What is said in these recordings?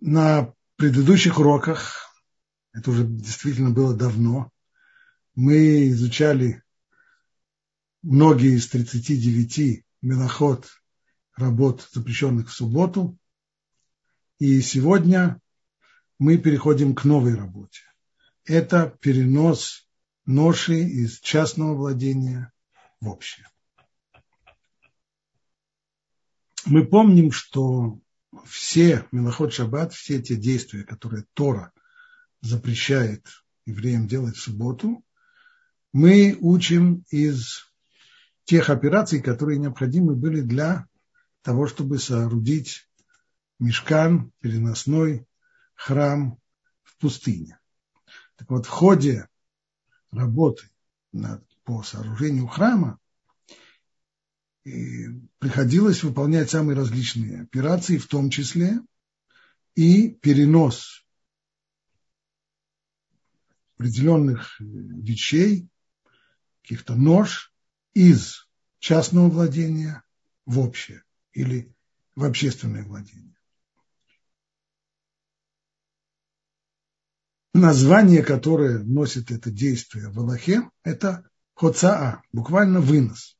На предыдущих уроках, это уже действительно было давно, мы изучали многие из 39 мелоход работ, запрещенных в субботу. И сегодня мы переходим к новой работе. Это перенос ноши из частного владения в общее. Мы помним, что все Мелоход Шаббат, все те действия, которые Тора запрещает евреям делать в субботу, мы учим из тех операций, которые необходимы были для того, чтобы соорудить мешкан, переносной храм в пустыне. Так вот, в ходе работы над, по сооружению храма и приходилось выполнять самые различные операции, в том числе и перенос определенных вещей, каких-то нож из частного владения в общее или в общественное владение. Название, которое носит это действие в Аллахе, это хоцаа, буквально вынос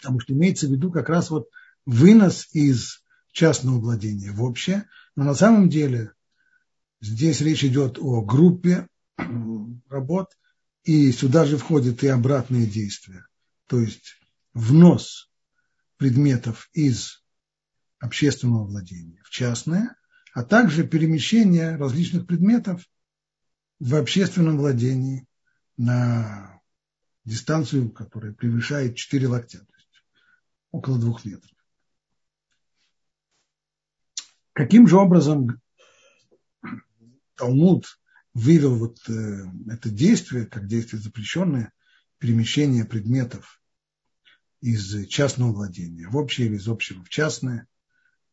потому что имеется в виду как раз вот вынос из частного владения в общее, но на самом деле здесь речь идет о группе работ, и сюда же входят и обратные действия, то есть внос предметов из общественного владения в частное, а также перемещение различных предметов в общественном владении на дистанцию, которая превышает 4 локтя около двух метров. Каким же образом Талмуд вывел вот э, это действие, как действие запрещенное, перемещение предметов из частного владения в общее или из общего в частное,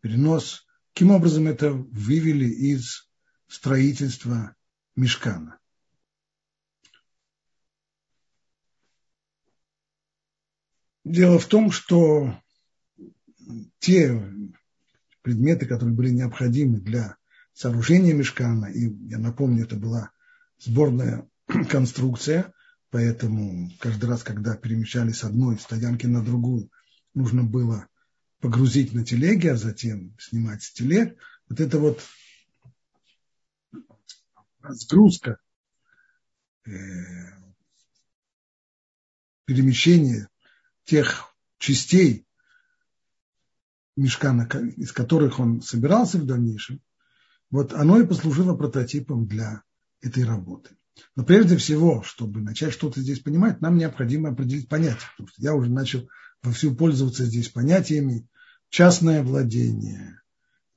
перенос. Каким образом это вывели из строительства мешкана? Дело в том, что те предметы, которые были необходимы для сооружения мешкана, и я напомню, это была сборная конструкция, поэтому каждый раз, когда перемещались с одной стоянки на другую, нужно было погрузить на телеги, а затем снимать с телег. Вот это вот разгрузка, э, перемещение тех частей мешка, из которых он собирался в дальнейшем, вот оно и послужило прототипом для этой работы. Но прежде всего, чтобы начать что-то здесь понимать, нам необходимо определить понятие. Потому что я уже начал вовсю пользоваться здесь понятиями частное владение,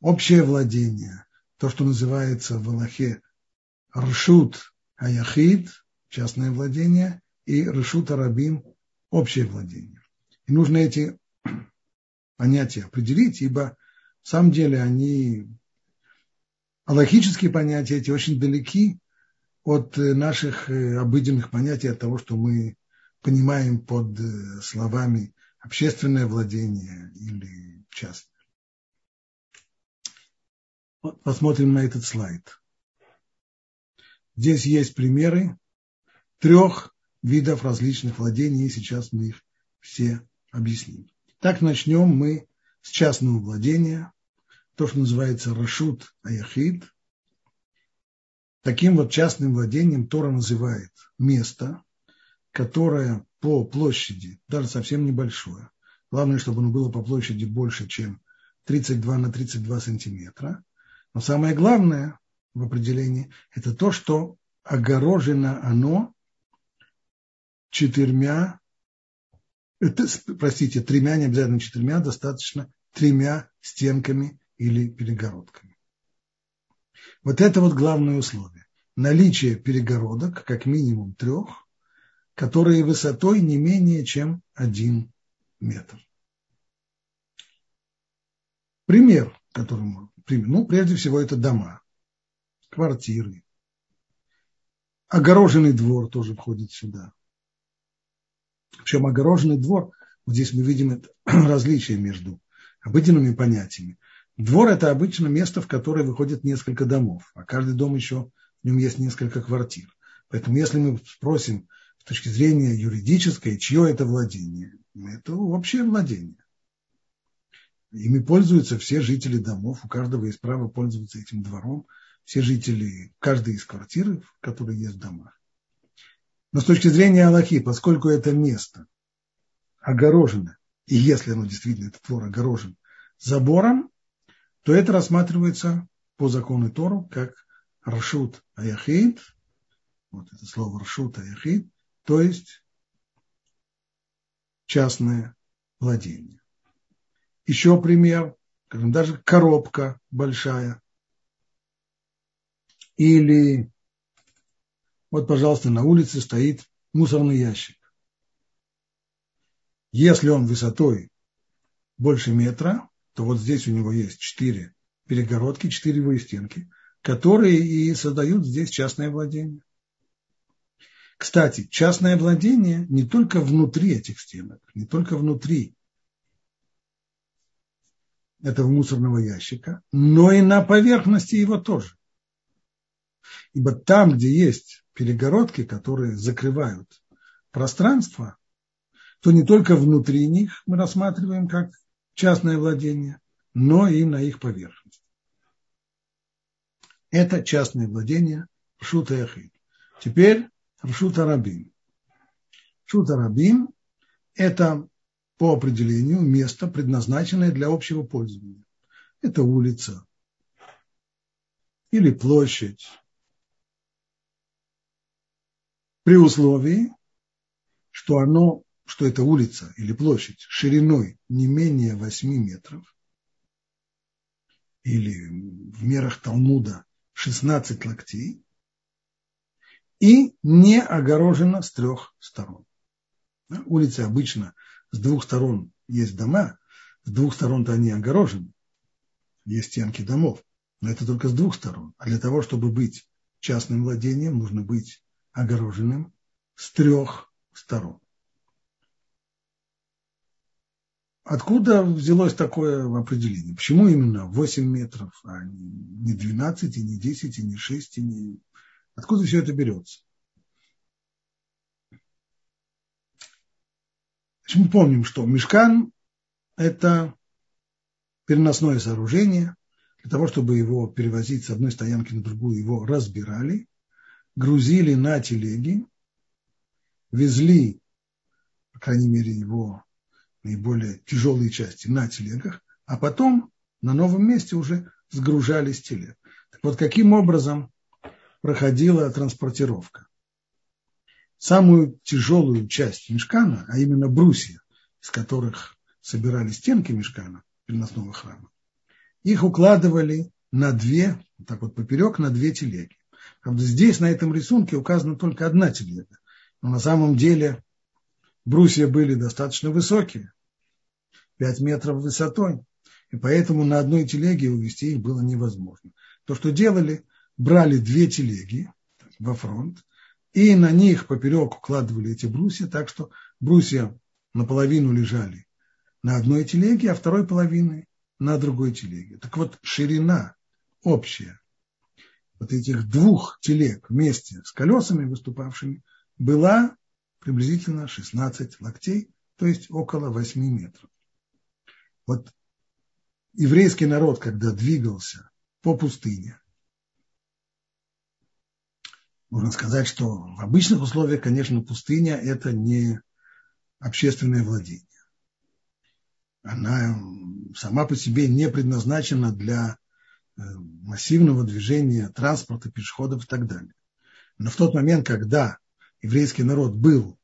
общее владение, то, что называется в Аллахе ршут аяхид, частное владение, и ршут арабим, общее владение. И нужно эти понятия определить, ибо в самом деле они, логические понятия эти очень далеки от наших э, обыденных понятий, от того, что мы понимаем под э, словами общественное владение или частное. Вот посмотрим на этот слайд. Здесь есть примеры трех видов различных владений, и сейчас мы их все объясним. Так начнем мы с частного владения, то, что называется Рашут Аяхид. Таким вот частным владением Тора называет место, которое по площади, даже совсем небольшое, главное, чтобы оно было по площади больше, чем 32 на 32 сантиметра, но самое главное в определении – это то, что огорожено оно четырьмя простите, тремя, не обязательно четырьмя, достаточно тремя стенками или перегородками. Вот это вот главное условие. Наличие перегородок, как минимум трех, которые высотой не менее чем один метр. Пример, который мы ну, прежде всего, это дома, квартиры. Огороженный двор тоже входит сюда. Причем огороженный двор, вот здесь мы видим это различие между обыденными понятиями. Двор – это обычно место, в которое выходит несколько домов, а каждый дом еще, в нем есть несколько квартир. Поэтому если мы спросим с точки зрения юридической, чье это владение, это общее владение. Ими пользуются все жители домов, у каждого есть право пользоваться этим двором, все жители, каждый из квартир, которые есть в домах. Но с точки зрения Аллахи, поскольку это место огорожено, и если оно действительно, этот двор огорожен забором, то это рассматривается по закону Тору как Рашут Аяхид, вот это слово Рашут Аяхид, то есть частное владение. Еще пример, скажем, даже коробка большая. Или вот, пожалуйста, на улице стоит мусорный ящик. Если он высотой больше метра, то вот здесь у него есть четыре перегородки, четыре стенки, которые и создают здесь частное владение. Кстати, частное владение не только внутри этих стенок, не только внутри этого мусорного ящика, но и на поверхности его тоже. Ибо там, где есть перегородки, которые закрывают пространство, то не только внутри них мы рассматриваем как частное владение, но и на их поверхности. Это частное владение Шута Яхид. Теперь Шута Рабин. Шута Рабин – это по определению место, предназначенное для общего пользования. Это улица или площадь. При условии, что оно, что эта улица или площадь шириной не менее 8 метров, или в мерах Талмуда 16 локтей, и не огорожена с трех сторон. Улицы обычно с двух сторон есть дома, с двух сторон-то они огорожены, есть стенки домов, но это только с двух сторон. А для того, чтобы быть частным владением, нужно быть огороженным с трех сторон. Откуда взялось такое определение? Почему именно 8 метров, а не 12, и не 10, и не 6, и не... Откуда все это берется? Мы помним, что мешкан – это переносное сооружение. Для того, чтобы его перевозить с одной стоянки на другую, его разбирали, грузили на телеги, везли, по крайней мере, его наиболее тяжелые части на телегах, а потом на новом месте уже сгружали с телег. Так вот, каким образом проходила транспортировка? самую тяжелую часть мешкана, а именно брусья, из которых собирали стенки мешкана переносного храма, их укладывали на две, так вот поперек, на две телеги. Правда, здесь на этом рисунке указана только одна телега. Но на самом деле брусья были достаточно высокие, 5 метров высотой, и поэтому на одной телеге увезти их было невозможно. То, что делали, брали две телеги во фронт, и на них поперек укладывали эти брусья, так что брусья наполовину лежали на одной телеге, а второй половины на другой телеге. Так вот, ширина общая вот этих двух телег вместе с колесами выступавшими была приблизительно 16 локтей, то есть около 8 метров. Вот еврейский народ, когда двигался по пустыне, можно сказать, что в обычных условиях, конечно, пустыня – это не общественное владение. Она сама по себе не предназначена для массивного движения транспорта, пешеходов и так далее. Но в тот момент, когда еврейский народ был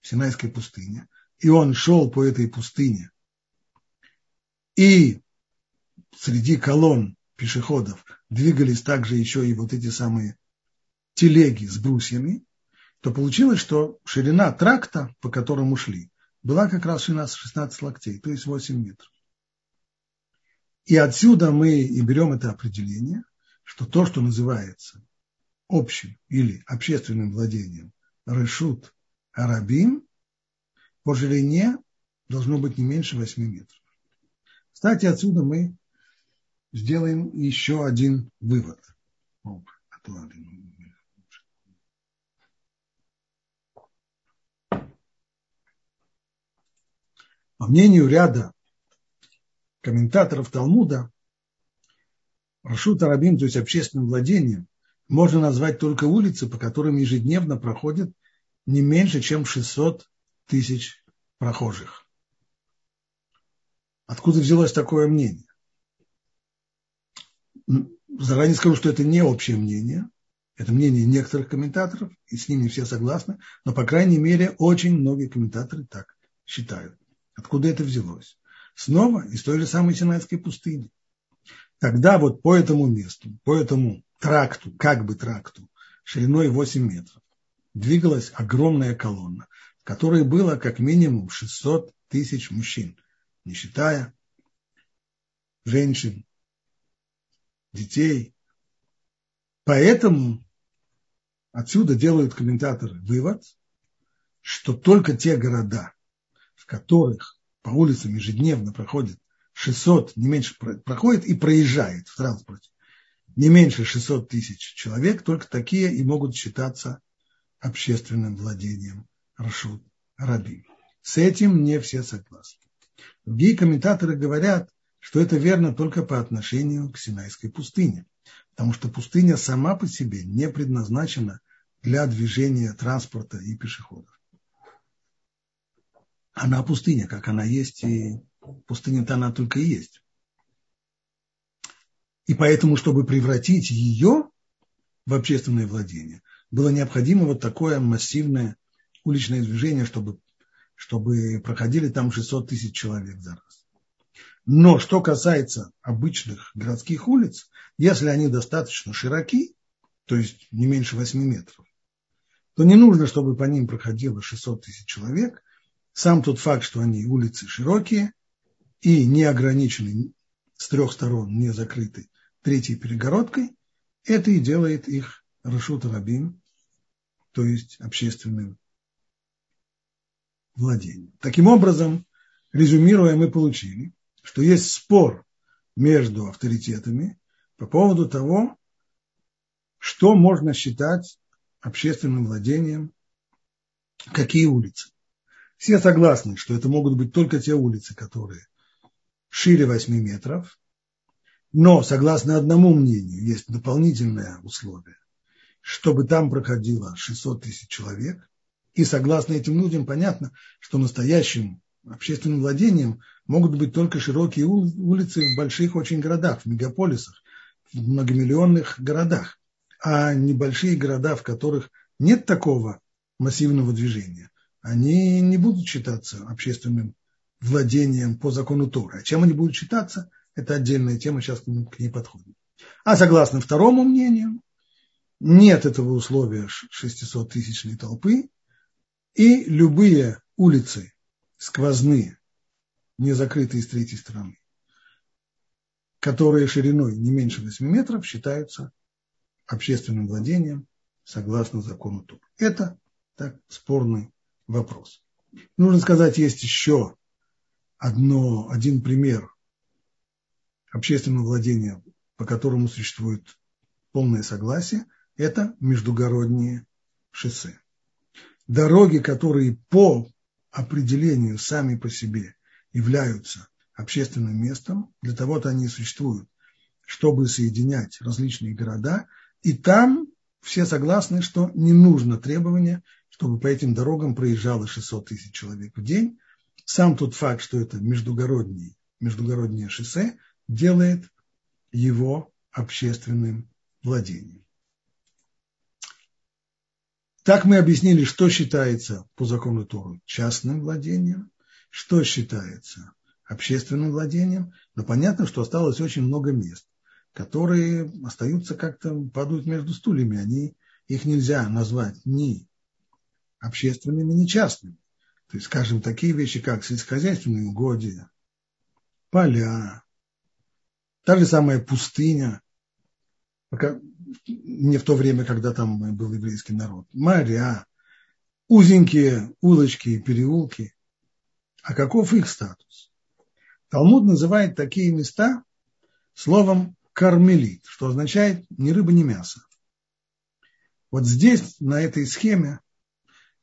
в Синайской пустыне, и он шел по этой пустыне, и среди колонн пешеходов двигались также еще и вот эти самые телеги с брусьями, то получилось, что ширина тракта, по которому шли, была как раз 16, 16 локтей, то есть 8 метров. И отсюда мы и берем это определение, что то, что называется общим или общественным владением решут арабим, по ширине должно быть не меньше 8 метров. Кстати, отсюда мы сделаем еще один вывод. По мнению ряда комментаторов Талмуда, Рашут Арабим, то есть общественным владением, можно назвать только улицы, по которым ежедневно проходит не меньше, чем 600 тысяч прохожих. Откуда взялось такое мнение? Заранее скажу, что это не общее мнение, это мнение некоторых комментаторов, и с ними все согласны, но, по крайней мере, очень многие комментаторы так считают. Откуда это взялось? Снова из той же самой Синайской пустыни. Тогда вот по этому месту, по этому тракту, как бы тракту, шириной 8 метров, двигалась огромная колонна, в которой было как минимум 600 тысяч мужчин, не считая женщин, детей. Поэтому отсюда делают комментаторы вывод, что только те города, в которых по улицам ежедневно проходит 600, не меньше проходит и проезжает в транспорте, не меньше 600 тысяч человек, только такие и могут считаться общественным владением Рашут Раби. С этим не все согласны. Другие комментаторы говорят, что это верно только по отношению к Синайской пустыне, потому что пустыня сама по себе не предназначена для движения транспорта и пешеходов. Она пустыня, как она есть, и пустыня-то она только и есть. И поэтому, чтобы превратить ее в общественное владение, было необходимо вот такое массивное уличное движение, чтобы, чтобы проходили там 600 тысяч человек за раз. Но что касается обычных городских улиц, если они достаточно широки, то есть не меньше 8 метров, то не нужно, чтобы по ним проходило 600 тысяч человек. Сам тот факт, что они улицы широкие и не ограничены с трех сторон, не закрыты третьей перегородкой, это и делает их Рашут Рабин, то есть общественным владением. Таким образом, резюмируя, мы получили, что есть спор между авторитетами по поводу того, что можно считать общественным владением, какие улицы. Все согласны, что это могут быть только те улицы, которые шире 8 метров, но, согласно одному мнению, есть дополнительное условие, чтобы там проходило 600 тысяч человек, и согласно этим людям понятно, что настоящим общественным владением могут быть только широкие улицы в больших очень городах, в мегаполисах, в многомиллионных городах, а небольшие города, в которых нет такого массивного движения, они не будут считаться общественным владением по закону Тора. А чем они будут считаться, это отдельная тема, сейчас к ней подходим. А согласно второму мнению, нет этого условия 600-тысячной толпы, и любые улицы сквозные, не закрытые с третьей стороны, которые шириной не меньше 8 метров, считаются общественным владением согласно закону Тур. Это так спорный вопрос. Нужно сказать, есть еще одно, один пример общественного владения, по которому существует полное согласие, это междугородние шоссе. Дороги, которые по определению сами по себе являются общественным местом, для того-то они существуют, чтобы соединять различные города, и там все согласны, что не нужно требования, чтобы по этим дорогам проезжало 600 тысяч человек в день. Сам тот факт, что это междугороднее, междугороднее шоссе, делает его общественным владением. Так мы объяснили, что считается по закону Тору частным владением, что считается общественным владением, но понятно, что осталось очень много мест, которые остаются как-то, падают между стульями, они, их нельзя назвать ни общественными, ни частными. То есть, скажем, такие вещи, как сельскохозяйственные угодья, поля, та же самая пустыня, не в то время, когда там был еврейский народ, моря, узенькие улочки и переулки. А каков их статус? Талмуд называет такие места словом кармелит, что означает ни рыба, ни мясо. Вот здесь, на этой схеме,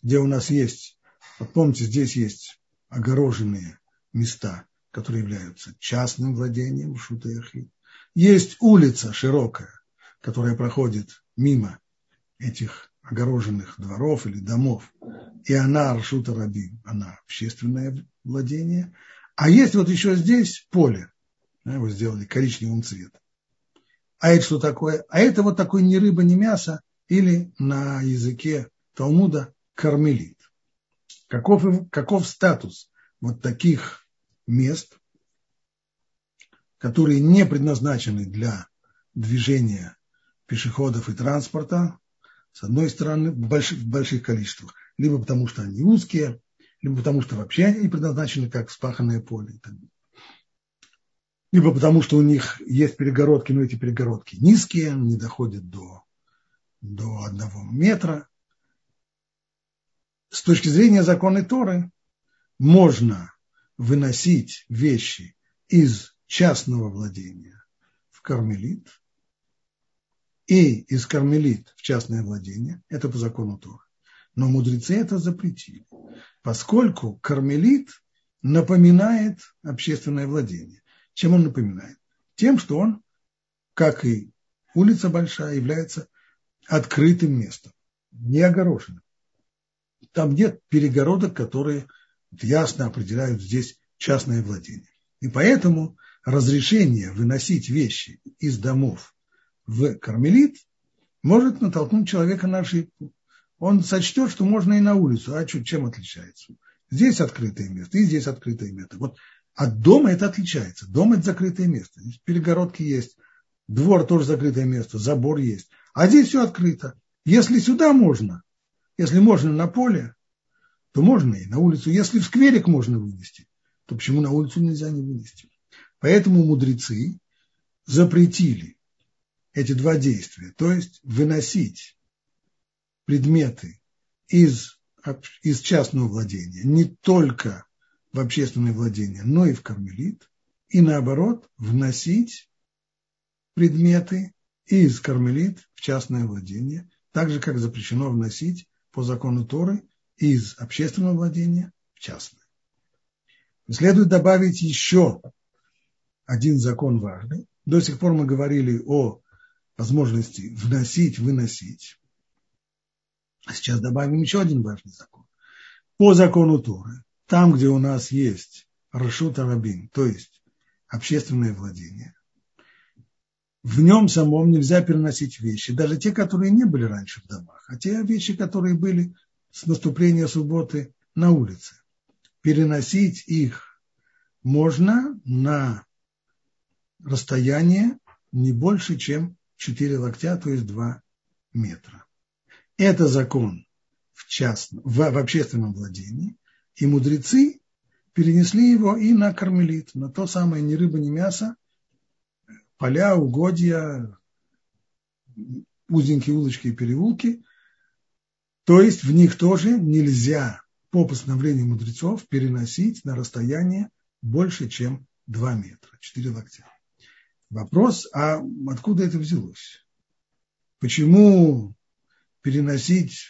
где у нас есть, вот помните, здесь есть огороженные места, которые являются частным владением Шутехи. Есть улица широкая, которая проходит мимо этих огороженных дворов или домов, и она Аршута Раби, она общественное владение. А есть вот еще здесь поле, его сделали коричневым цветом. А это что такое? А это вот такой ни рыба, ни мясо, или на языке Талмуда кармелит. Каков, каков статус вот таких мест, которые не предназначены для движения пешеходов и транспорта, с одной стороны, в больших, в больших количествах, либо потому что они узкие, либо потому что вообще они предназначены как вспаханное поле. Либо потому что у них есть перегородки, но эти перегородки низкие, не доходят до до одного метра. С точки зрения законной Торы можно выносить вещи из частного владения в кармелит и из кармелит в частное владение. Это по закону Торы. Но мудрецы это запретили, поскольку кармелит напоминает общественное владение. Чем он напоминает? Тем, что он, как и улица большая, является открытым местом, не огороженным. Там нет перегородок, которые ясно определяют здесь частное владение. И поэтому разрешение выносить вещи из домов в кармелит может натолкнуть человека на ошибку. Он сочтет, что можно и на улицу. А что, чем отличается? Здесь открытое место, и здесь открытое место. Вот от дома это отличается. Дом – это закрытое место. Здесь перегородки есть, двор тоже закрытое место, забор есть. А здесь все открыто. Если сюда можно, если можно на поле, то можно и на улицу. Если в скверик можно вынести, то почему на улицу нельзя не вынести? Поэтому мудрецы запретили эти два действия, то есть выносить предметы из, из частного владения не только в общественное владение, но и в кармелит, и наоборот вносить предметы из кармелит в частное владение, так же, как запрещено вносить по закону Торы из общественного владения в частное. Следует добавить еще один закон важный. До сих пор мы говорили о возможности вносить, выносить. А сейчас добавим еще один важный закон. По закону Торы, там, где у нас есть Рашут Арабин, то есть общественное владение, в нем самом нельзя переносить вещи, даже те, которые не были раньше в домах, а те вещи, которые были с наступления субботы на улице. Переносить их можно на расстояние не больше, чем 4 локтя, то есть 2 метра. Это закон в, частном, в, в общественном владении, и мудрецы перенесли его и на кармелит, на то самое ни рыба, ни мясо, поля, угодья, узенькие улочки и переулки. То есть в них тоже нельзя по постановлению мудрецов переносить на расстояние больше, чем 2 метра, 4 локтя. Вопрос, а откуда это взялось? Почему переносить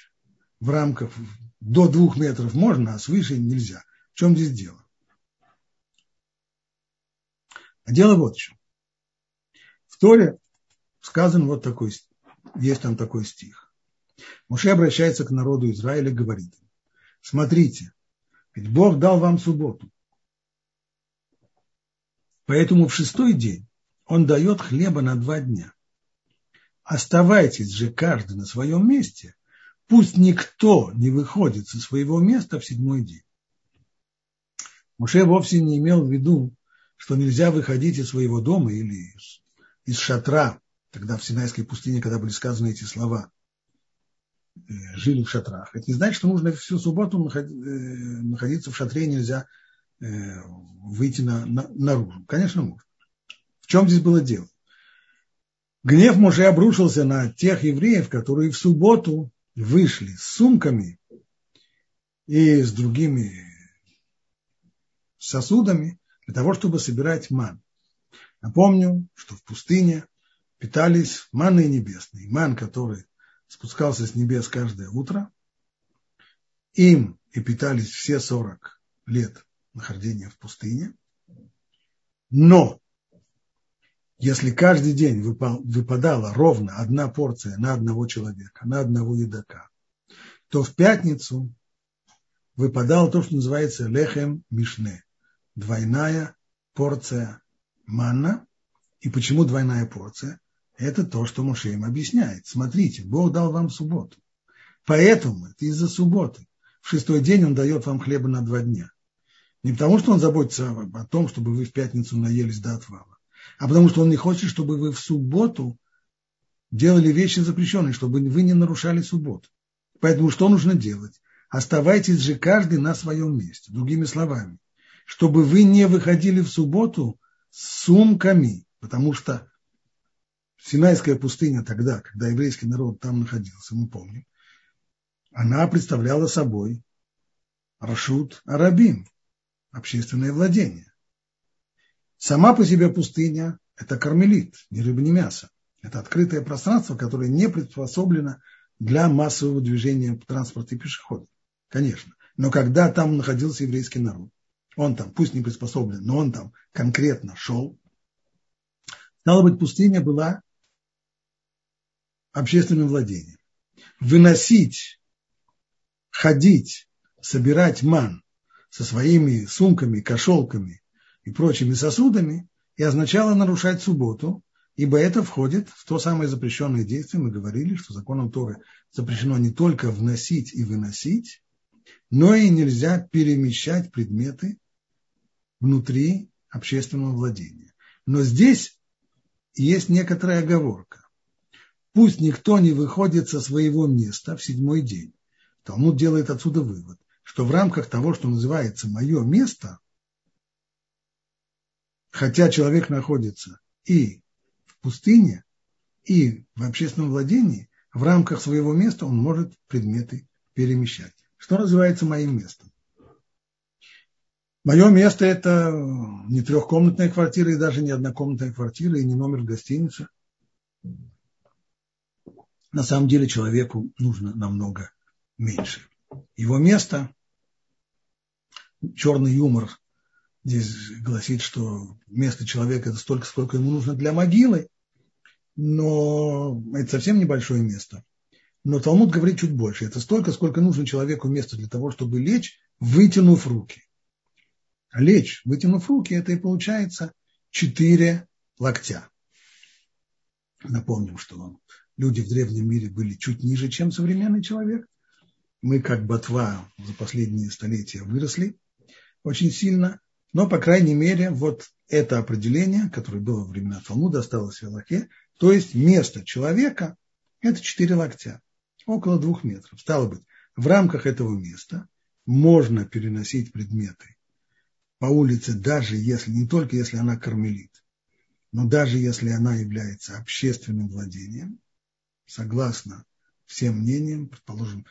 в рамках до двух метров можно, а свыше нельзя? В чем здесь дело? А дело вот в чем. Торе сказан вот такой, есть там такой стих. Муше обращается к народу Израиля и говорит смотрите, ведь Бог дал вам субботу. Поэтому в шестой день он дает хлеба на два дня. Оставайтесь же каждый на своем месте, пусть никто не выходит со своего места в седьмой день. Муше вовсе не имел в виду, что нельзя выходить из своего дома или из из шатра, тогда в Синайской пустыне, когда были сказаны эти слова, э, жили в шатрах. Это не значит, что нужно всю субботу э, находиться в шатре, нельзя э, выйти на, на, наружу. Конечно, можно. В чем здесь было дело? Гнев Моше обрушился на тех евреев, которые в субботу вышли с сумками и с другими сосудами для того, чтобы собирать ман. Напомню, что в пустыне питались манной небесной. Ман, который спускался с небес каждое утро. Им и питались все 40 лет нахождения в пустыне. Но если каждый день выпадала ровно одна порция на одного человека, на одного едока, то в пятницу выпадало то, что называется лехем мишне, двойная порция манна. И почему двойная порция? Это то, что Моше им объясняет. Смотрите, Бог дал вам субботу. Поэтому это из-за субботы. В шестой день он дает вам хлеба на два дня. Не потому, что он заботится о том, чтобы вы в пятницу наелись до отвала, а потому, что он не хочет, чтобы вы в субботу делали вещи запрещенные, чтобы вы не нарушали субботу. Поэтому что нужно делать? Оставайтесь же каждый на своем месте. Другими словами, чтобы вы не выходили в субботу сумками, потому что Синайская пустыня тогда, когда еврейский народ там находился, мы помним, она представляла собой Рашут Арабим, общественное владение. Сама по себе пустыня – это кармелит, ни рыба, ни мясо. Это открытое пространство, которое не приспособлено для массового движения транспорта и пешеходов. Конечно. Но когда там находился еврейский народ, он там, пусть не приспособлен, но он там конкретно шел, стало быть, пустыня была общественным владением. Выносить, ходить, собирать ман со своими сумками, кошелками и прочими сосудами и означало нарушать субботу, ибо это входит в то самое запрещенное действие. Мы говорили, что законом Торы запрещено не только вносить и выносить, но и нельзя перемещать предметы внутри общественного владения. Но здесь есть некоторая оговорка. Пусть никто не выходит со своего места в седьмой день. Талмуд делает отсюда вывод, что в рамках того, что называется мое место, хотя человек находится и в пустыне, и в общественном владении, в рамках своего места он может предметы перемещать. Что называется моим местом? Мое место – это не трехкомнатная квартира и даже не однокомнатная квартира и не номер гостиницы на самом деле человеку нужно намного меньше. Его место, черный юмор здесь гласит, что место человека – это столько, сколько ему нужно для могилы, но это совсем небольшое место. Но Талмуд говорит чуть больше. Это столько, сколько нужно человеку места для того, чтобы лечь, вытянув руки. Лечь, вытянув руки, это и получается четыре локтя. Напомним, что люди в древнем мире были чуть ниже, чем современный человек. Мы, как ботва, за последние столетия выросли очень сильно. Но, по крайней мере, вот это определение, которое было во времена Талмуда, осталось в Аллахе, то есть место человека – это четыре локтя, около двух метров. Стало быть, в рамках этого места можно переносить предметы по улице, даже если, не только если она кармелит, но даже если она является общественным владением, согласно всем мнениям, предположим,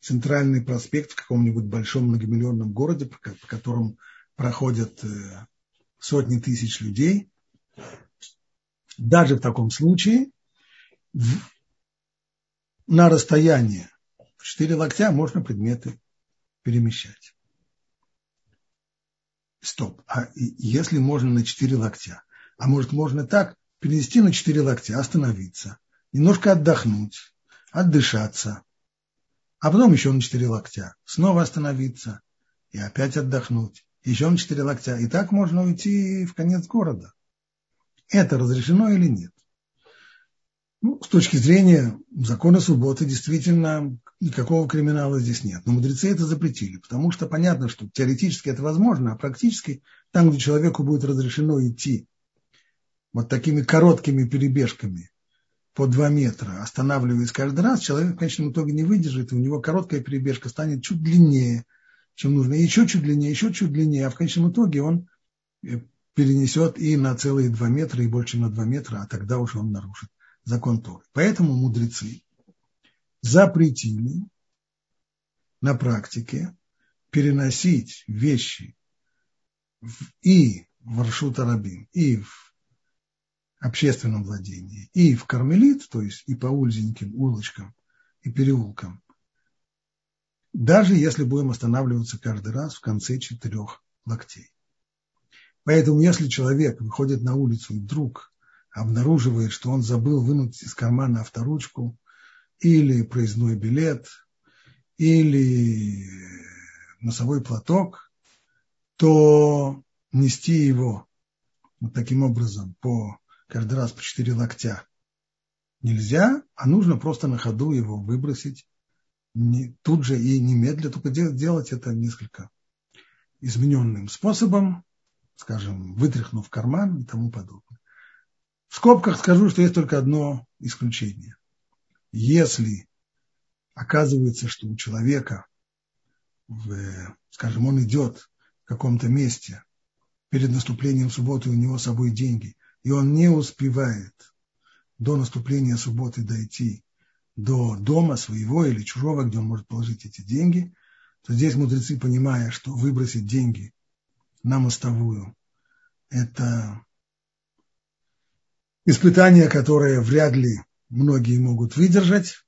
центральный проспект в каком-нибудь большом многомиллионном городе, по которому проходят э, сотни тысяч людей, даже в таком случае на расстояние в 4 локтя можно предметы перемещать. Стоп. А если можно на 4 локтя? А может можно так перенести на 4 локтя, остановиться, немножко отдохнуть, отдышаться, а потом еще на четыре локтя, снова остановиться и опять отдохнуть, еще на четыре локтя. И так можно уйти в конец города. Это разрешено или нет? Ну, с точки зрения закона субботы действительно никакого криминала здесь нет. Но мудрецы это запретили, потому что понятно, что теоретически это возможно, а практически там, где человеку будет разрешено идти вот такими короткими перебежками по 2 метра, останавливаясь каждый раз, человек в конечном итоге не выдержит, и у него короткая перебежка станет чуть длиннее, чем нужно, еще чуть длиннее, еще чуть длиннее, а в конечном итоге он э, перенесет и на целые 2 метра, и больше на 2 метра, а тогда уже он нарушит закон Торы. Поэтому мудрецы запретили на практике переносить вещи и в Аршута Рабин, и в общественном владении, и в Кармелит, то есть и по узеньким улочкам и переулкам, даже если будем останавливаться каждый раз в конце четырех локтей. Поэтому если человек выходит на улицу и вдруг обнаруживает, что он забыл вынуть из кармана авторучку или проездной билет, или носовой платок, то нести его вот таким образом по каждый раз по четыре локтя нельзя, а нужно просто на ходу его выбросить не, тут же и немедленно, только делать это несколько измененным способом, скажем, вытряхнув карман и тому подобное. В скобках скажу, что есть только одно исключение. Если оказывается, что у человека, в, скажем, он идет в каком-то месте, перед наступлением субботы у него с собой деньги, и он не успевает до наступления субботы дойти до дома своего или чужого, где он может положить эти деньги, то здесь мудрецы, понимая, что выбросить деньги на мостовую – это испытание, которое вряд ли многие могут выдержать.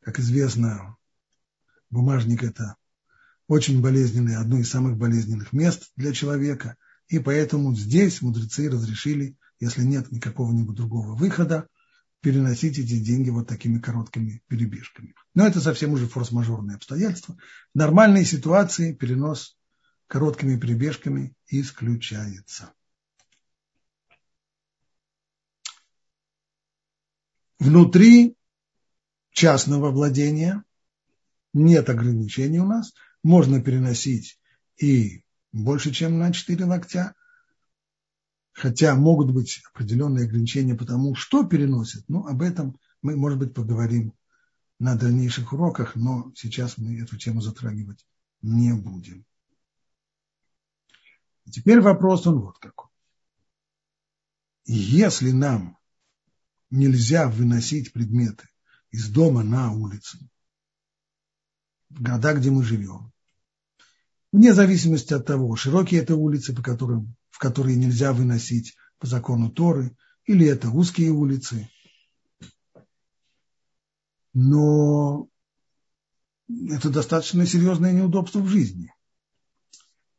Как известно, бумажник – это очень болезненное, одно из самых болезненных мест для человека, и поэтому здесь мудрецы разрешили, если нет никакого-нибудь другого выхода, переносить эти деньги вот такими короткими перебежками. Но это совсем уже форс-мажорные обстоятельства. В нормальной ситуации перенос короткими перебежками исключается. Внутри частного владения нет ограничений у нас. Можно переносить и больше, чем на 4 локтя, хотя могут быть определенные ограничения по тому, что переносят, но об этом мы, может быть, поговорим на дальнейших уроках, но сейчас мы эту тему затрагивать не будем. Теперь вопрос он вот какой. Если нам нельзя выносить предметы из дома на улицу, в города, где мы живем, вне зависимости от того, широкие это улицы, по которым в которые нельзя выносить по закону Торы, или это узкие улицы. Но это достаточно серьезное неудобство в жизни.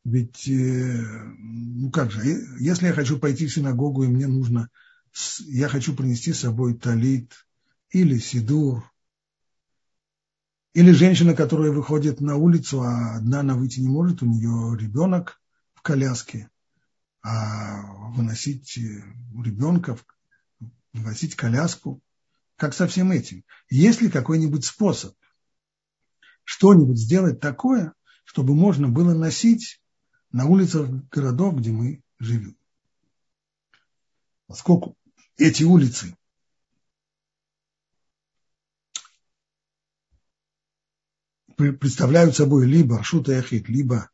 Ведь, э, ну как же, если я хочу пойти в синагогу, и мне нужно, я хочу принести с собой талит или сидур, или женщина, которая выходит на улицу, а одна она выйти не может, у нее ребенок в коляске, а выносить э, ребенка, выносить коляску, как со всем этим. Есть ли какой-нибудь способ что-нибудь сделать такое, чтобы можно было носить на улицах городов, где мы живем? Поскольку эти улицы представляют собой либо Шута Яхид, либо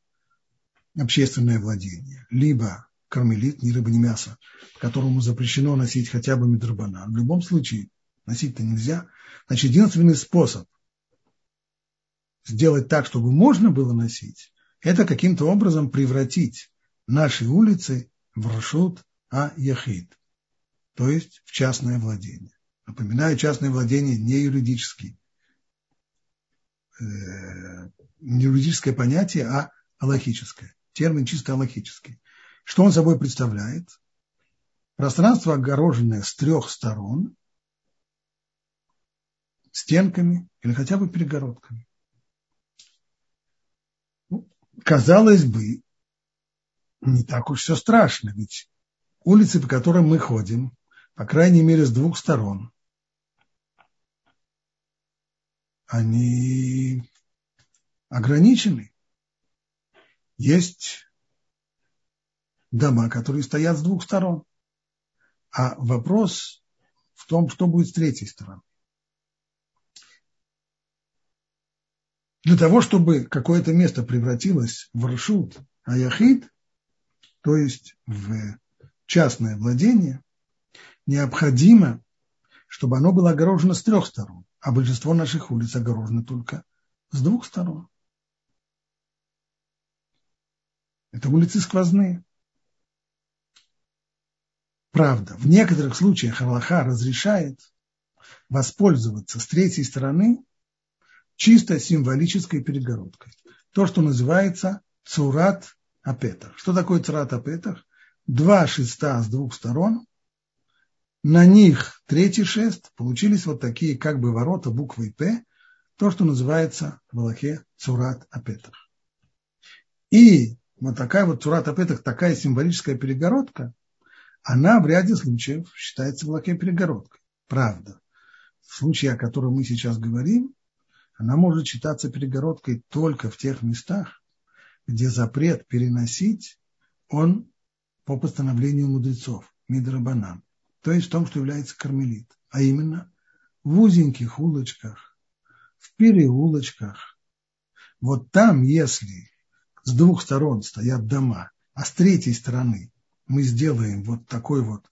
общественное владение, либо кармелит, ни рыба, ни мясо, которому запрещено носить хотя бы медрабана. В любом случае, носить-то нельзя. Значит, единственный способ сделать так, чтобы можно было носить, это каким-то образом превратить наши улицы в Рашут а Яхид, то есть в частное владение. Напоминаю, частное владение не юридический, э, не юридическое понятие, а аллахическое. Термин чисто аллахический. Что он собой представляет? Пространство, огороженное с трех сторон стенками или хотя бы перегородками. Ну, казалось бы, не так уж все страшно, ведь улицы, по которым мы ходим, по крайней мере, с двух сторон, они ограничены. Есть дома, которые стоят с двух сторон. А вопрос в том, что будет с третьей стороны. Для того, чтобы какое-то место превратилось в рашут аяхид, то есть в частное владение, необходимо, чтобы оно было огорожено с трех сторон, а большинство наших улиц огорожено только с двух сторон. Это улицы сквозные. Правда, в некоторых случаях Аллаха разрешает воспользоваться с третьей стороны чисто символической перегородкой. То, что называется цурат апетах. Что такое цурат апетах? Два шеста с двух сторон, на них третий шест, получились вот такие как бы ворота буквой П, то, что называется в Аллахе цурат апетах. И вот такая вот цурат апетах, такая символическая перегородка, она в ряде случаев считается в Аллахе перегородкой. Правда. В случае, о котором мы сейчас говорим, она может считаться перегородкой только в тех местах, где запрет переносить, он по постановлению мудрецов, Мидрабанам, то есть в том, что является кармелит, а именно в узеньких улочках, в переулочках. Вот там, если с двух сторон стоят дома, а с третьей стороны мы сделаем вот такой вот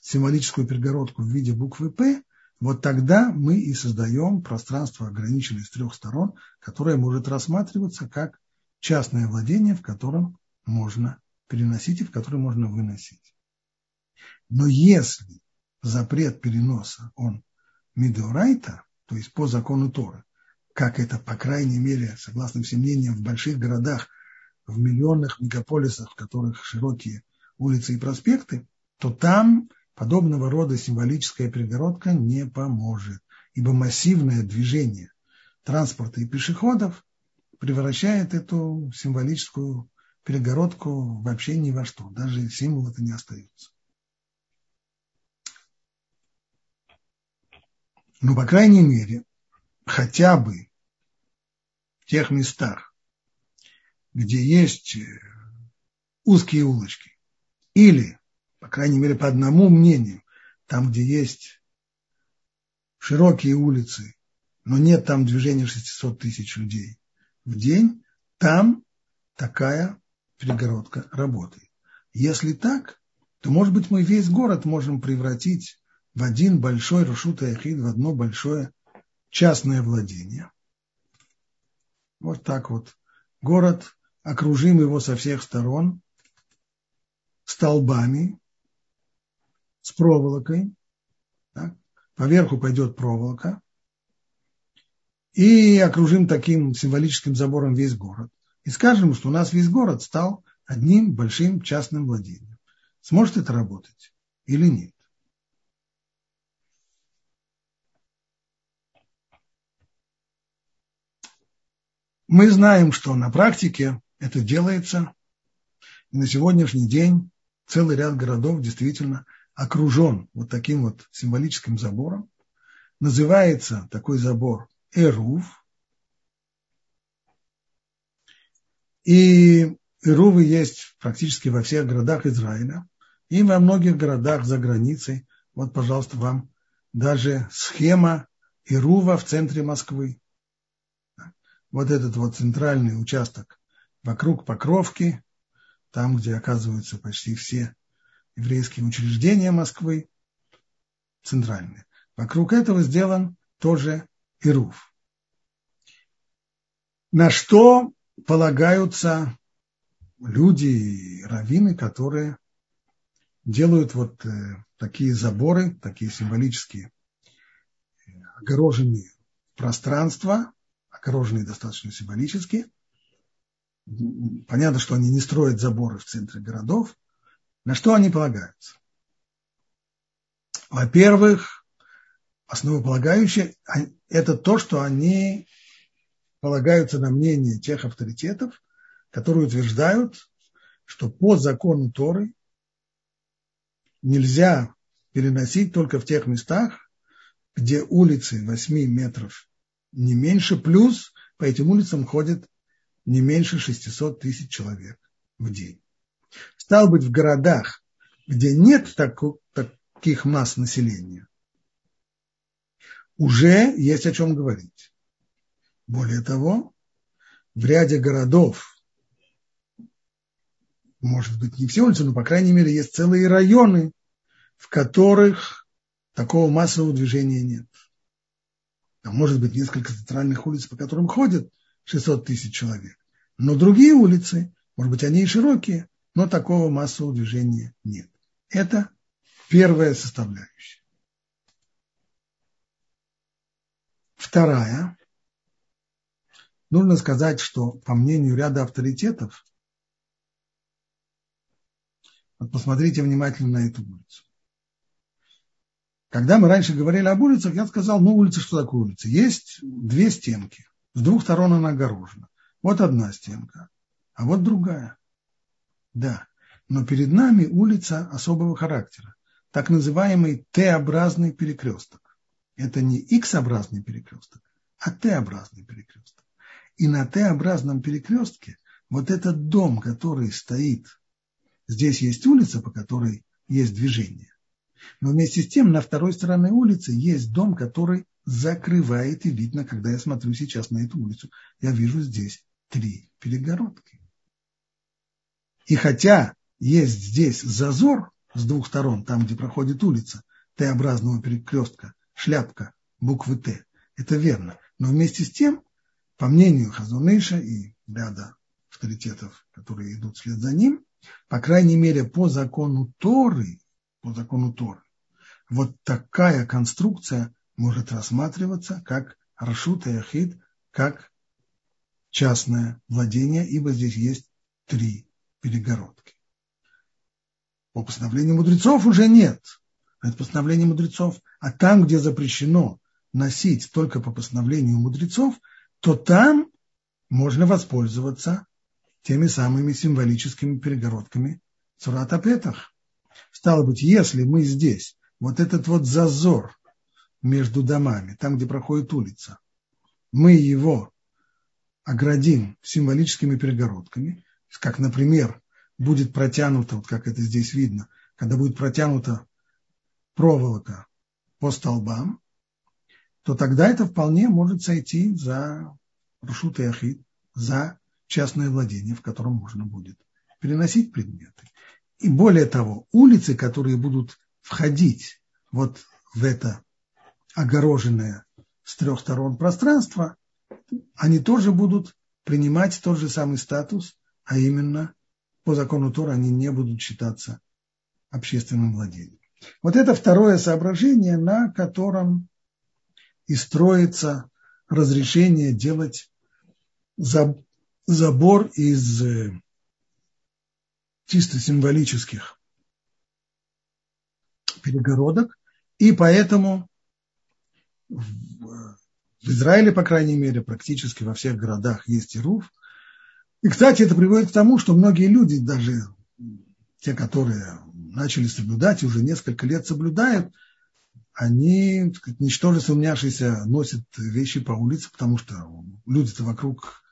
символическую перегородку в виде буквы «П», вот тогда мы и создаем пространство, ограниченное с трех сторон, которое может рассматриваться как частное владение, в котором можно переносить и в котором можно выносить. Но если запрет переноса, он мидеорайта, то есть по закону Торы, как это, по крайней мере, согласно всем мнениям, в больших городах, в миллионных мегаполисах, в которых широкие улицы и проспекты, то там подобного рода символическая перегородка не поможет, ибо массивное движение транспорта и пешеходов превращает эту символическую перегородку вообще ни во что, даже символ это не остается. Но, по крайней мере, хотя бы в тех местах, где есть э, узкие улочки, или по крайней мере, по одному мнению, там, где есть широкие улицы, но нет там движения 600 тысяч людей в день, там такая перегородка работает. Если так, то, может быть, мы весь город можем превратить в один большой Рушут Ахид, в одно большое частное владение. Вот так вот. Город, окружим его со всех сторон столбами, с проволокой, так, поверху пойдет проволока, и окружим таким символическим забором весь город. И скажем, что у нас весь город стал одним большим частным владением. Сможет это работать или нет? Мы знаем, что на практике это делается. И на сегодняшний день целый ряд городов действительно окружен вот таким вот символическим забором. Называется такой забор Эрув. И Эрувы есть практически во всех городах Израиля и во многих городах за границей. Вот, пожалуйста, вам даже схема Ирува в центре Москвы. Вот этот вот центральный участок вокруг Покровки, там, где оказываются почти все еврейские учреждения Москвы, центральные. Вокруг этого сделан тоже Ируф. На что полагаются люди и раввины, которые делают вот э, такие заборы, такие символические огороженные пространства, огороженные достаточно символически. Понятно, что они не строят заборы в центре городов, на что они полагаются? Во-первых, основополагающее – это то, что они полагаются на мнение тех авторитетов, которые утверждают, что по закону Торы нельзя переносить только в тех местах, где улицы 8 метров не меньше, плюс по этим улицам ходит не меньше 600 тысяч человек в день. Стал быть, в городах, где нет таку, таких масс населения, уже есть о чем говорить. Более того, в ряде городов, может быть, не все улицы, но, по крайней мере, есть целые районы, в которых такого массового движения нет. Там может быть несколько центральных улиц, по которым ходят 600 тысяч человек. Но другие улицы, может быть, они и широкие, но такого массового движения нет. Это первая составляющая. Вторая. Нужно сказать, что по мнению ряда авторитетов, вот посмотрите внимательно на эту улицу. Когда мы раньше говорили об улицах, я сказал, ну улица, что такое улица? Есть две стенки, с двух сторон она огорожена. Вот одна стенка, а вот другая. Да, но перед нами улица особого характера, так называемый Т-образный перекресток. Это не X-образный перекресток, а Т-образный перекресток. И на Т-образном перекрестке вот этот дом, который стоит, здесь есть улица, по которой есть движение. Но вместе с тем на второй стороне улицы есть дом, который закрывает, и видно, когда я смотрю сейчас на эту улицу, я вижу здесь три перегородки. И хотя есть здесь зазор с двух сторон, там, где проходит улица, Т-образного перекрестка, шляпка буквы Т, это верно. Но вместе с тем, по мнению Хазуныша и ряда авторитетов, которые идут вслед за ним, по крайней мере, по закону Торы, по закону Торы, вот такая конструкция может рассматриваться как Рашут и Ахид, как частное владение, ибо здесь есть три перегородки. По постановлению мудрецов уже нет. Это постановление мудрецов. А там, где запрещено носить только по постановлению мудрецов, то там можно воспользоваться теми самыми символическими перегородками Сурата Петах. Стало быть, если мы здесь, вот этот вот зазор между домами, там, где проходит улица, мы его оградим символическими перегородками, как, например, будет протянута, вот как это здесь видно, когда будет протянута проволока по столбам, то тогда это вполне может сойти за рушут и ахид, за частное владение, в котором можно будет переносить предметы. И более того, улицы, которые будут входить вот в это огороженное с трех сторон пространство, они тоже будут принимать тот же самый статус, а именно по закону Тора они не будут считаться общественным владением. Вот это второе соображение, на котором и строится разрешение делать забор из э, чисто символических перегородок, и поэтому в Израиле, по крайней мере, практически во всех городах есть Ируф. И, кстати, это приводит к тому, что многие люди, даже те, которые начали соблюдать уже несколько лет соблюдают, они, сказать, ничтоже сумняшися, носят вещи по улице, потому что люди-то вокруг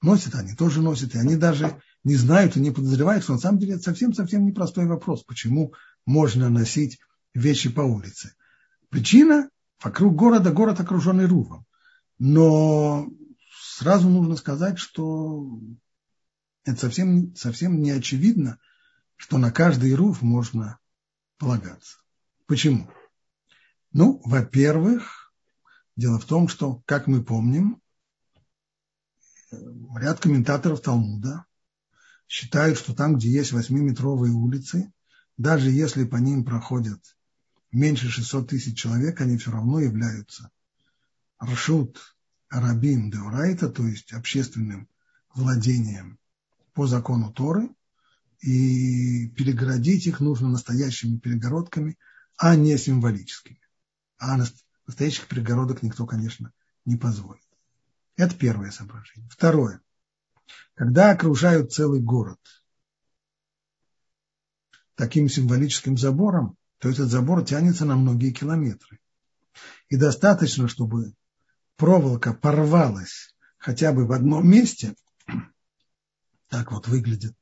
носят, они тоже носят, и они даже не знают и не подозревают, что на самом деле это совсем-совсем непростой вопрос, почему можно носить вещи по улице. Причина – вокруг города город окруженный рувом. Но сразу нужно сказать, что это совсем, совсем не очевидно, что на каждый руф можно полагаться. Почему? Ну, во-первых, дело в том, что, как мы помним, ряд комментаторов Талмуда считают, что там, где есть восьмиметровые улицы, даже если по ним проходят меньше 600 тысяч человек, они все равно являются Рашут Арабим Деурайта, то есть общественным владением по закону Торы, и перегородить их нужно настоящими перегородками, а не символическими. А настоящих перегородок никто, конечно, не позволит. Это первое соображение. Второе. Когда окружают целый город таким символическим забором, то этот забор тянется на многие километры. И достаточно, чтобы проволока порвалась хотя бы в одном месте, так вот выглядят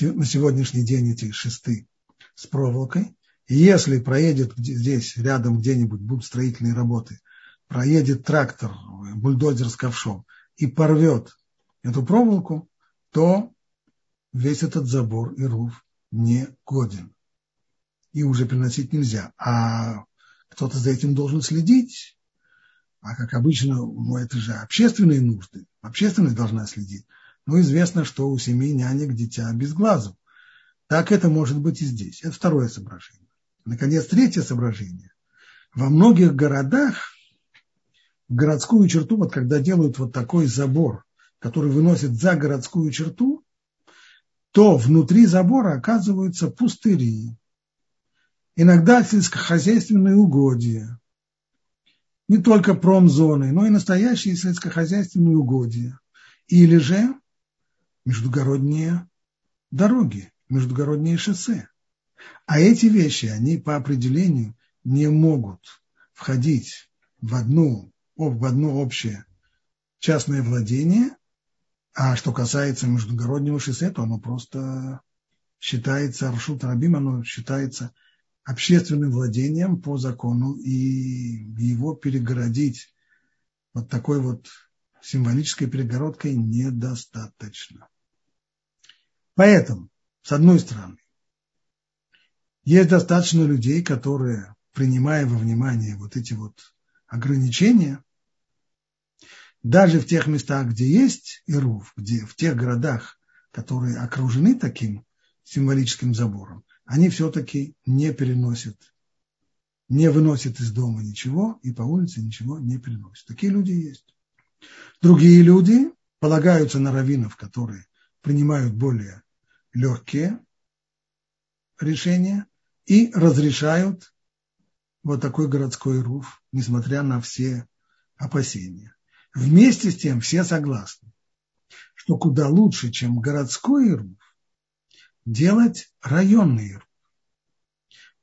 на сегодняшний день эти шесты с проволокой. И если проедет здесь рядом где-нибудь будут строительные работы, проедет трактор, бульдозер с ковшом и порвет эту проволоку, то весь этот забор и руф не годен. И уже приносить нельзя. А кто-то за этим должен следить, а как обычно, ну, это же общественные нужды. Общественность должна следить. Но известно, что у семьи нянек дитя без глазу. Так это может быть и здесь. Это второе соображение. Наконец, третье соображение. Во многих городах городскую черту, вот когда делают вот такой забор, который выносит за городскую черту, то внутри забора оказываются пустыри, иногда сельскохозяйственные угодья, не только промзоны, но и настоящие сельскохозяйственные угодья. Или же междугородние дороги, междугородние шоссе. А эти вещи, они по определению не могут входить в, одну, в одно общее частное владение, а что касается междугороднего шоссе, то оно просто считается, Аршут Рабим, оно считается общественным владением по закону, и его перегородить вот такой вот символической перегородкой недостаточно. Поэтому, с одной стороны, есть достаточно людей, которые, принимая во внимание вот эти вот ограничения, даже в тех местах, где есть Ируф, где в тех городах, которые окружены таким символическим забором, они все-таки не переносят, не выносят из дома ничего и по улице ничего не переносят. Такие люди есть. Другие люди полагаются на раввинов, которые принимают более легкие решения и разрешают вот такой городской руф, несмотря на все опасения. Вместе с тем все согласны, что куда лучше, чем городской руф, делать районный руф.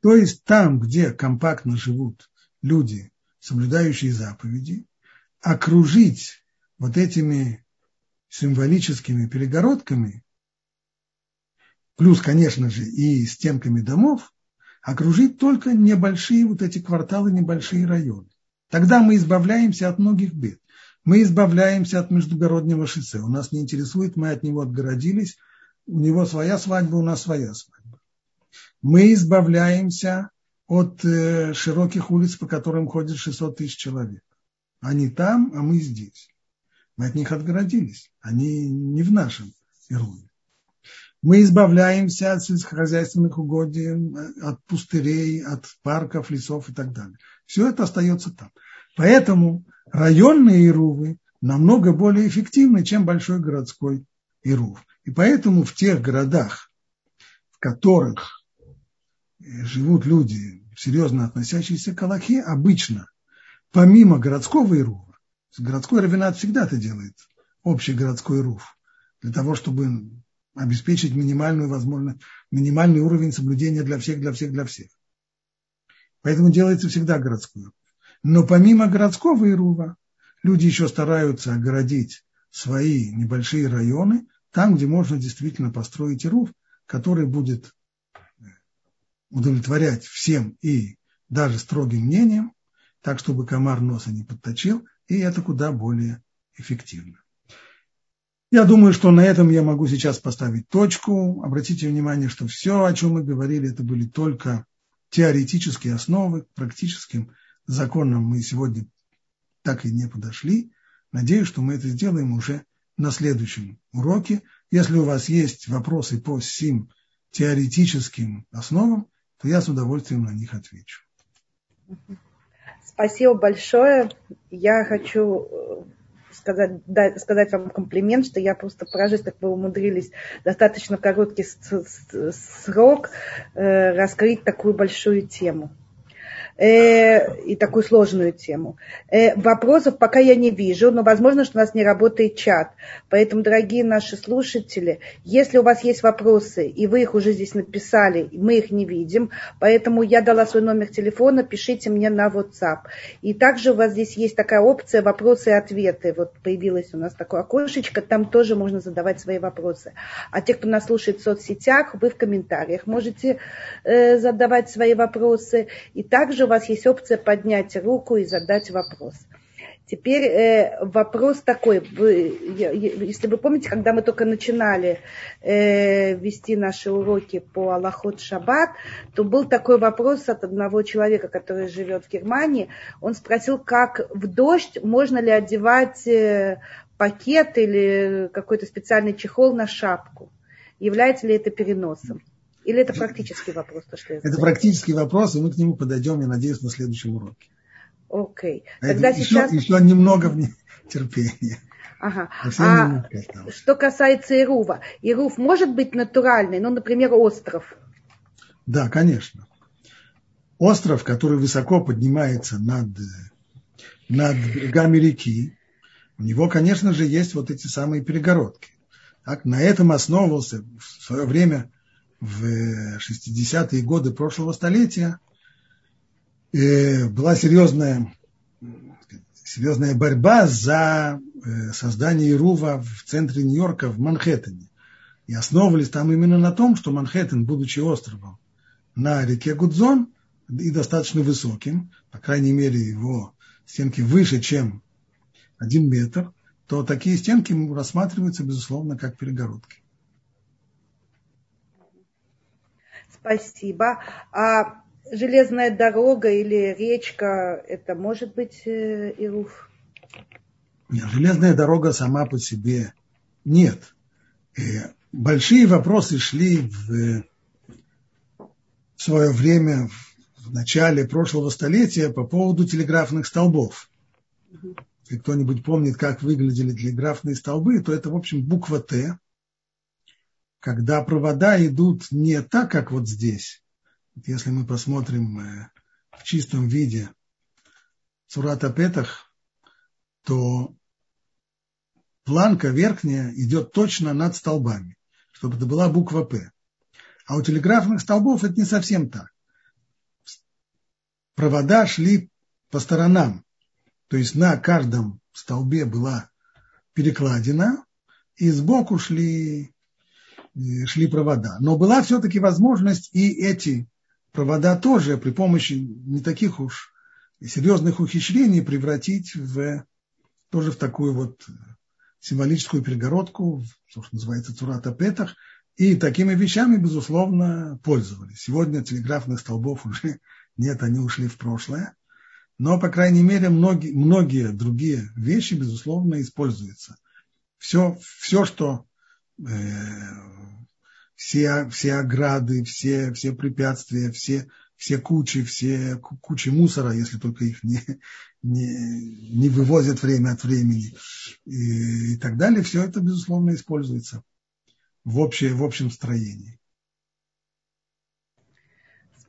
То есть там, где компактно живут люди, соблюдающие заповеди, окружить вот этими символическими перегородками, плюс, конечно же, и стенками домов, окружить только небольшие вот эти кварталы, небольшие районы. Тогда мы избавляемся от многих бед. Мы избавляемся от междугороднего шоссе. У нас не интересует, мы от него отгородились. У него своя свадьба, у нас своя свадьба. Мы избавляемся от э, широких улиц, по которым ходит 600 тысяч человек. Они там, а мы здесь. Мы от них отгородились. Они не в нашем Ируме. Мы избавляемся от сельскохозяйственных угодий, от пустырей, от парков, лесов и так далее. Все это остается там. Поэтому районные ирувы намного более эффективны, чем большой городской ирув. И поэтому в тех городах, в которых живут люди, серьезно относящиеся к Аллахе, обычно, помимо городского ирува, городской равенат всегда это делает, общий городской ирув, для того, чтобы обеспечить минимальную возможность, минимальный уровень соблюдения для всех, для всех, для всех. Поэтому делается всегда городской ирув. Но помимо городского Ирува, люди еще стараются огородить свои небольшие районы, там, где можно действительно построить Ирув, который будет э, удовлетворять всем и даже строгим мнением, так, чтобы комар носа не подточил, и это куда более эффективно. Я думаю, что на этом я могу сейчас поставить точку. Обратите внимание, что все, о чем мы говорили, это были только теоретические основы, к практическим законам мы сегодня так и не подошли. Надеюсь, что мы это сделаем уже на следующем уроке. Если у вас есть вопросы по сим теоретическим основам, то я с удовольствием на них отвечу. Спасибо большое. Я хочу э, сказать, да, сказать вам комплимент, что я просто поражаюсь, как вы умудрились достаточно короткий срок э, раскрыть такую большую тему э, и такую сложную тему. Э, вопросов пока я не вижу, но возможно, что у нас не работает чат. Поэтому, дорогие наши слушатели, если у вас есть вопросы, и вы их уже здесь написали, мы их не видим, поэтому я дала свой номер телефона, пишите мне на WhatsApp. И также у вас здесь есть такая опция вопросы и ответы. Вот появилось у нас такое окошечко, там тоже можно задавать свои вопросы. А те, кто нас слушает в соцсетях, вы в комментариях можете э, задавать свои вопросы. И также вас есть опция поднять руку и задать вопрос. Теперь э, вопрос такой, вы, если вы помните, когда мы только начинали э, вести наши уроки по Аллахот Шаббат, то был такой вопрос от одного человека, который живет в Германии. Он спросил, как в дождь можно ли одевать э, пакет или какой-то специальный чехол на шапку. Является ли это переносом? Или это практический вопрос? То, что это задаю? практический вопрос, и мы к нему подойдем, я надеюсь, на следующем уроке. Окей. Okay. Тогда еще, сейчас... еще немного терпения. Ага. А что касается Ирува, Ирув может быть натуральный, ну, например, остров. Да, конечно. Остров, который высоко поднимается над, над берегами реки, у него, конечно же, есть вот эти самые перегородки. Так, на этом основывался в свое время, в 60-е годы прошлого столетия, э, была серьезная, серьезная борьба за Э, создание Ирува в центре Нью-Йорка, в Манхэттене. И основывались там именно на том, что Манхэттен, будучи островом на реке Гудзон и достаточно высоким, по крайней мере его стенки выше, чем один метр, то такие стенки рассматриваются, безусловно, как перегородки. Спасибо. А железная дорога или речка, это может быть э, Ируф? железная дорога сама по себе нет. И большие вопросы шли в, в свое время, в начале прошлого столетия, по поводу телеграфных столбов. Если кто-нибудь помнит, как выглядели телеграфные столбы, то это, в общем, буква Т, когда провода идут не так, как вот здесь. Если мы посмотрим э, в чистом виде Сурата Петах, то планка верхняя идет точно над столбами, чтобы это была буква П. А у телеграфных столбов это не совсем так. Провода шли по сторонам, то есть на каждом столбе была перекладина, и сбоку шли, шли провода. Но была все-таки возможность и эти провода тоже при помощи не таких уж серьезных ухищрений превратить в тоже в такую вот символическую перегородку, то, что называется Цурата Петах, и такими вещами, безусловно, пользовались. Сегодня телеграфных столбов уже нет, они ушли в прошлое. Но, по крайней мере, многие, многие другие вещи, безусловно, используются. Все, все что э, все, все ограды, все, все препятствия, все, все кучи, все кучи мусора, если только их не, не, не вывозят время от времени и, и так далее, все это, безусловно, используется в, общее, в общем строении.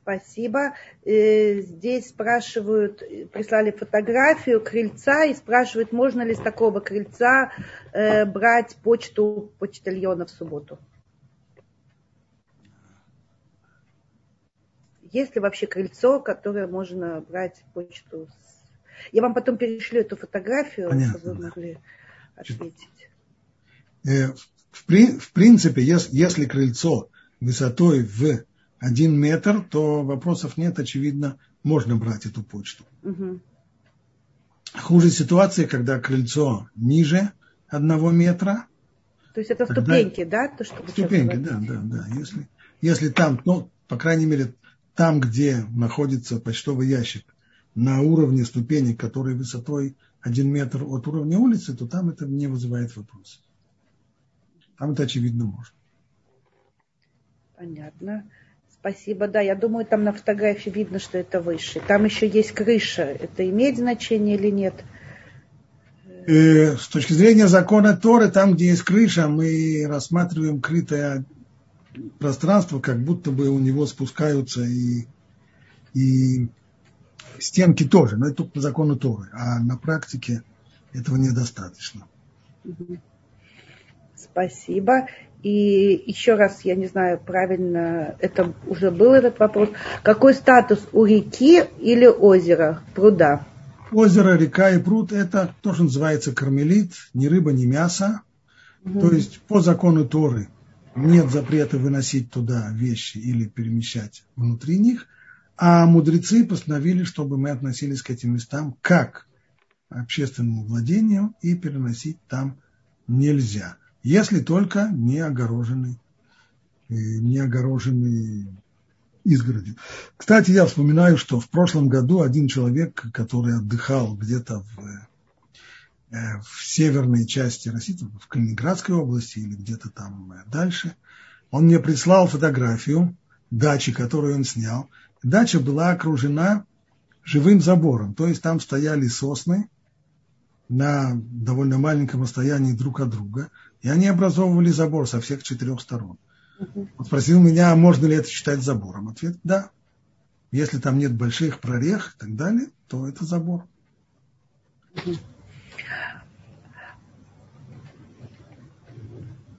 Спасибо. Э, здесь спрашивают, прислали фотографию крыльца и спрашивают, можно ли с такого крыльца э, брать почту почтальона в субботу. Есть ли вообще крыльцо, которое можно брать почту я вам потом перешлю эту фотографию, Понятно, чтобы вы могли ответить. Э, в, в принципе, если, если крыльцо высотой в один метр, то вопросов нет, очевидно, можно брать эту почту. Угу. Хуже ситуация, когда крыльцо ниже одного метра. То есть это ступеньки, да? То, что ступеньки, да, да, да. Если, если там, ну, по крайней мере, там, где находится почтовый ящик, на уровне ступенек, которые высотой один метр от уровня улицы, то там это не вызывает вопросов. Там это очевидно можно. Понятно. Спасибо. Да, я думаю, там на фотографии видно, что это выше. Там еще есть крыша. Это имеет значение или нет? Э, с точки зрения закона Торы, там, где есть крыша, мы рассматриваем крытое пространство, как будто бы у него спускаются и, и стенки тоже, но это только по закону Торы, а на практике этого недостаточно. Спасибо. И еще раз, я не знаю, правильно, это уже был этот вопрос. Какой статус у реки или озера, пруда? Озеро, река и пруд – это то, что называется кармелит, ни рыба, ни мясо. Угу. То есть по закону Торы нет запрета выносить туда вещи или перемещать внутри них. А мудрецы постановили, чтобы мы относились к этим местам как к общественному владению и переносить там нельзя, если только не огорожены, э, не огорожены изгороди. Кстати, я вспоминаю, что в прошлом году один человек, который отдыхал где-то в, э, в северной части России, в Калининградской области или где-то там дальше, он мне прислал фотографию – дачи, которую он снял. Дача была окружена живым забором, то есть там стояли сосны на довольно маленьком расстоянии друг от друга, и они образовывали забор со всех четырех сторон. Он спросил меня, а можно ли это считать забором. Ответ – да. Если там нет больших прорех и так далее, то это забор.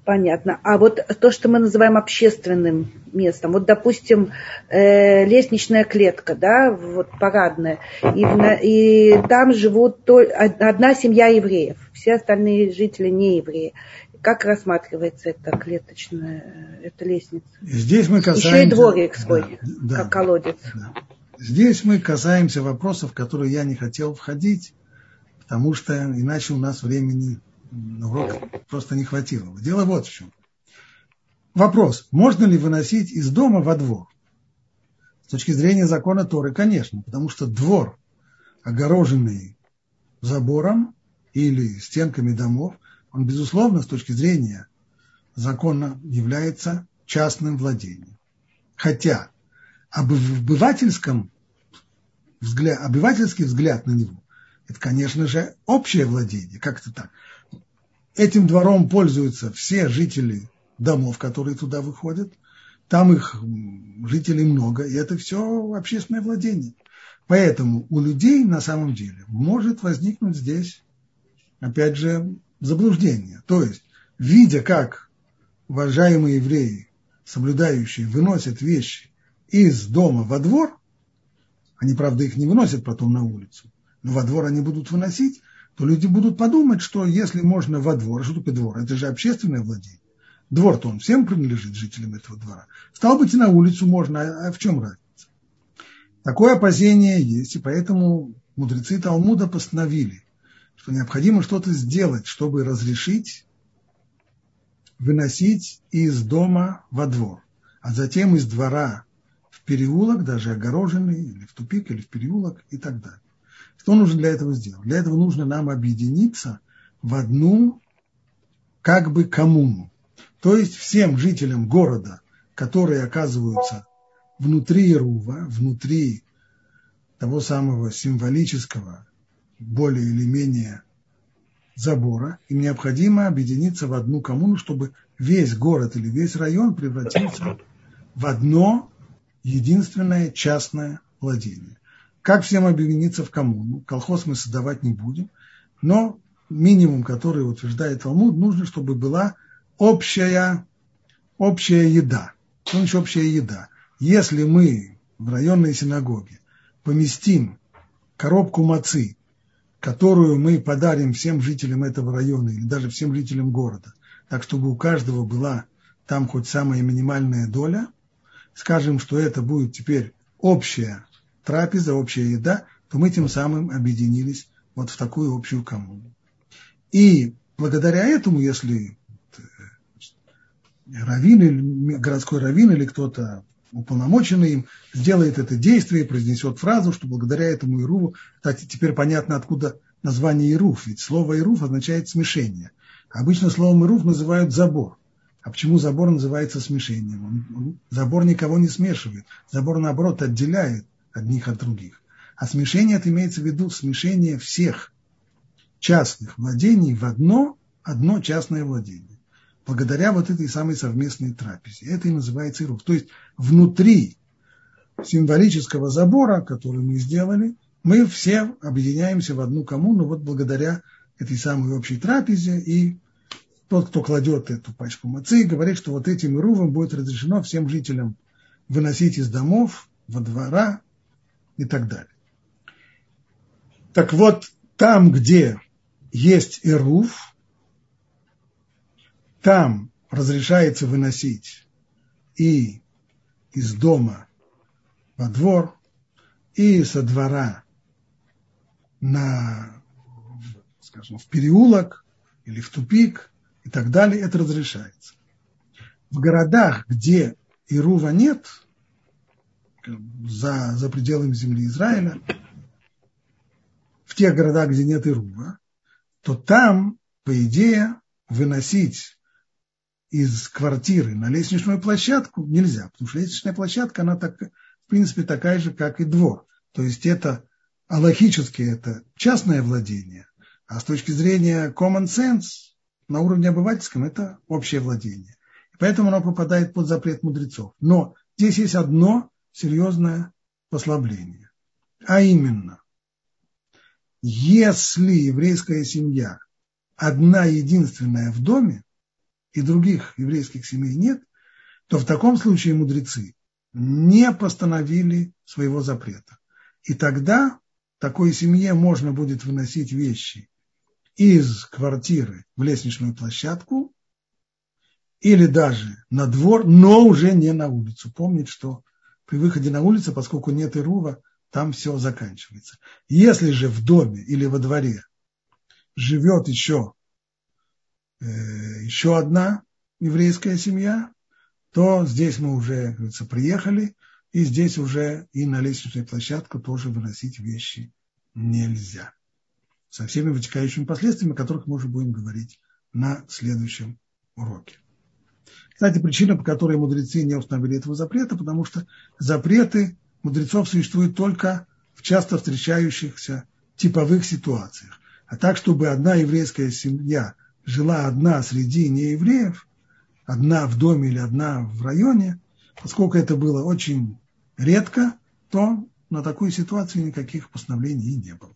Понятно. А вот то, что мы называем общественным местом, вот, допустим, э, лестничная клетка, да, вот парадная, и, и там живут то, одна семья евреев, все остальные жители не евреи. Как рассматривается эта клеточная, эта лестница? Здесь мы касаемся... Еще и дворик свой, да, как да, колодец. Да. Здесь мы касаемся вопросов, в которые я не хотел входить, потому что иначе у нас времени на урок просто не хватило. Дело вот в чем. Вопрос, можно ли выносить из дома во двор? С точки зрения закона Торы, конечно, потому что двор, огороженный забором или стенками домов, он, безусловно, с точки зрения закона является частным владением. Хотя об обывательском взгляд, обывательский взгляд на него, это, конечно же, общее владение. Как это так? Этим двором пользуются все жители домов, которые туда выходят. Там их жителей много, и это все общественное владение. Поэтому у людей на самом деле может возникнуть здесь, опять же, заблуждение. То есть, видя, как уважаемые евреи, соблюдающие, выносят вещи из дома во двор, они, правда, их не выносят потом на улицу, но во двор они будут выносить, то люди будут подумать, что если можно во двор, что такое двор? Это же общественное владение. Двор-то он всем принадлежит жителям этого двора. Стало быть, и на улицу можно, а, а в чем разница? Такое опасение есть, и поэтому мудрецы Талмуда постановили, что необходимо что-то сделать, чтобы разрешить выносить из дома во двор, а затем из двора в переулок, даже огороженный, или в тупик, или в переулок и так далее. Что нужно для этого сделать? Для этого нужно нам объединиться в одну как бы коммуну. То есть всем жителям города, которые оказываются внутри Ирува, внутри того самого символического, более или менее забора, им необходимо объединиться в одну коммуну, чтобы весь город или весь район превратился в одно единственное частное владение. Как всем объединиться в коммуну? Колхоз мы создавать не будем, но минимум, который утверждает Талмуд, нужно, чтобы была общая, общая еда. Что значит общая еда? Если мы в районной синагоге поместим коробку мацы, которую мы подарим всем жителям этого района или даже всем жителям города, так чтобы у каждого была там хоть самая минимальная доля, скажем, что это будет теперь общая трапеза, общая еда, то мы тем самым объединились вот в такую общую коммуну. И благодаря этому, если э, раввин, городской раввин или кто-то уполномоченный им сделает это действие произнесет фразу, что благодаря этому Ируву, кстати, теперь понятно, откуда название Ируф, ведь слово Ируф означает смешение. Обычно словом Ируф называют забор. А почему забор называется смешением? Забор никого не смешивает. Забор, наоборот, отделяет одних от других. А смешение это имеется в виду смешение всех частных владений в одно, одно частное владение. Благодаря вот этой самой совместной трапезе. Это и называется ирух. То есть внутри символического забора, который мы сделали, мы все объединяемся в одну коммуну вот благодаря этой самой общей трапезе. И тот, кто кладет эту пачку мацы, говорит, что вот этим ирувом будет разрешено всем жителям выносить из домов, во двора и так далее. Так вот, там, где есть Ируф, там разрешается выносить и из дома во двор, и со двора на, скажем, в переулок или в тупик и так далее, это разрешается. В городах, где Ирува нет, за, за пределами земли Израиля, в тех городах, где нет Ируба, то там, по идее, выносить из квартиры на лестничную площадку нельзя, потому что лестничная площадка, она так, в принципе такая же, как и двор. То есть это аллахически это частное владение, а с точки зрения common sense на уровне обывательском это общее владение. И поэтому оно попадает под запрет мудрецов. Но здесь есть одно серьезное послабление. А именно, если еврейская семья одна единственная в доме, и других еврейских семей нет, то в таком случае мудрецы не постановили своего запрета. И тогда такой семье можно будет выносить вещи из квартиры в лестничную площадку или даже на двор, но уже не на улицу. Помнить, что при выходе на улицу, поскольку нет ирува, там все заканчивается. Если же в доме или во дворе живет еще, еще одна еврейская семья, то здесь мы уже, говорится, приехали, и здесь уже и на лестничную площадку тоже выносить вещи нельзя. Со всеми вытекающими последствиями, о которых мы уже будем говорить на следующем уроке. Кстати, причина, по которой мудрецы не установили этого запрета, потому что запреты мудрецов существуют только в часто встречающихся типовых ситуациях. А так, чтобы одна еврейская семья жила одна среди неевреев, одна в доме или одна в районе, поскольку это было очень редко, то на такую ситуацию никаких постановлений не было.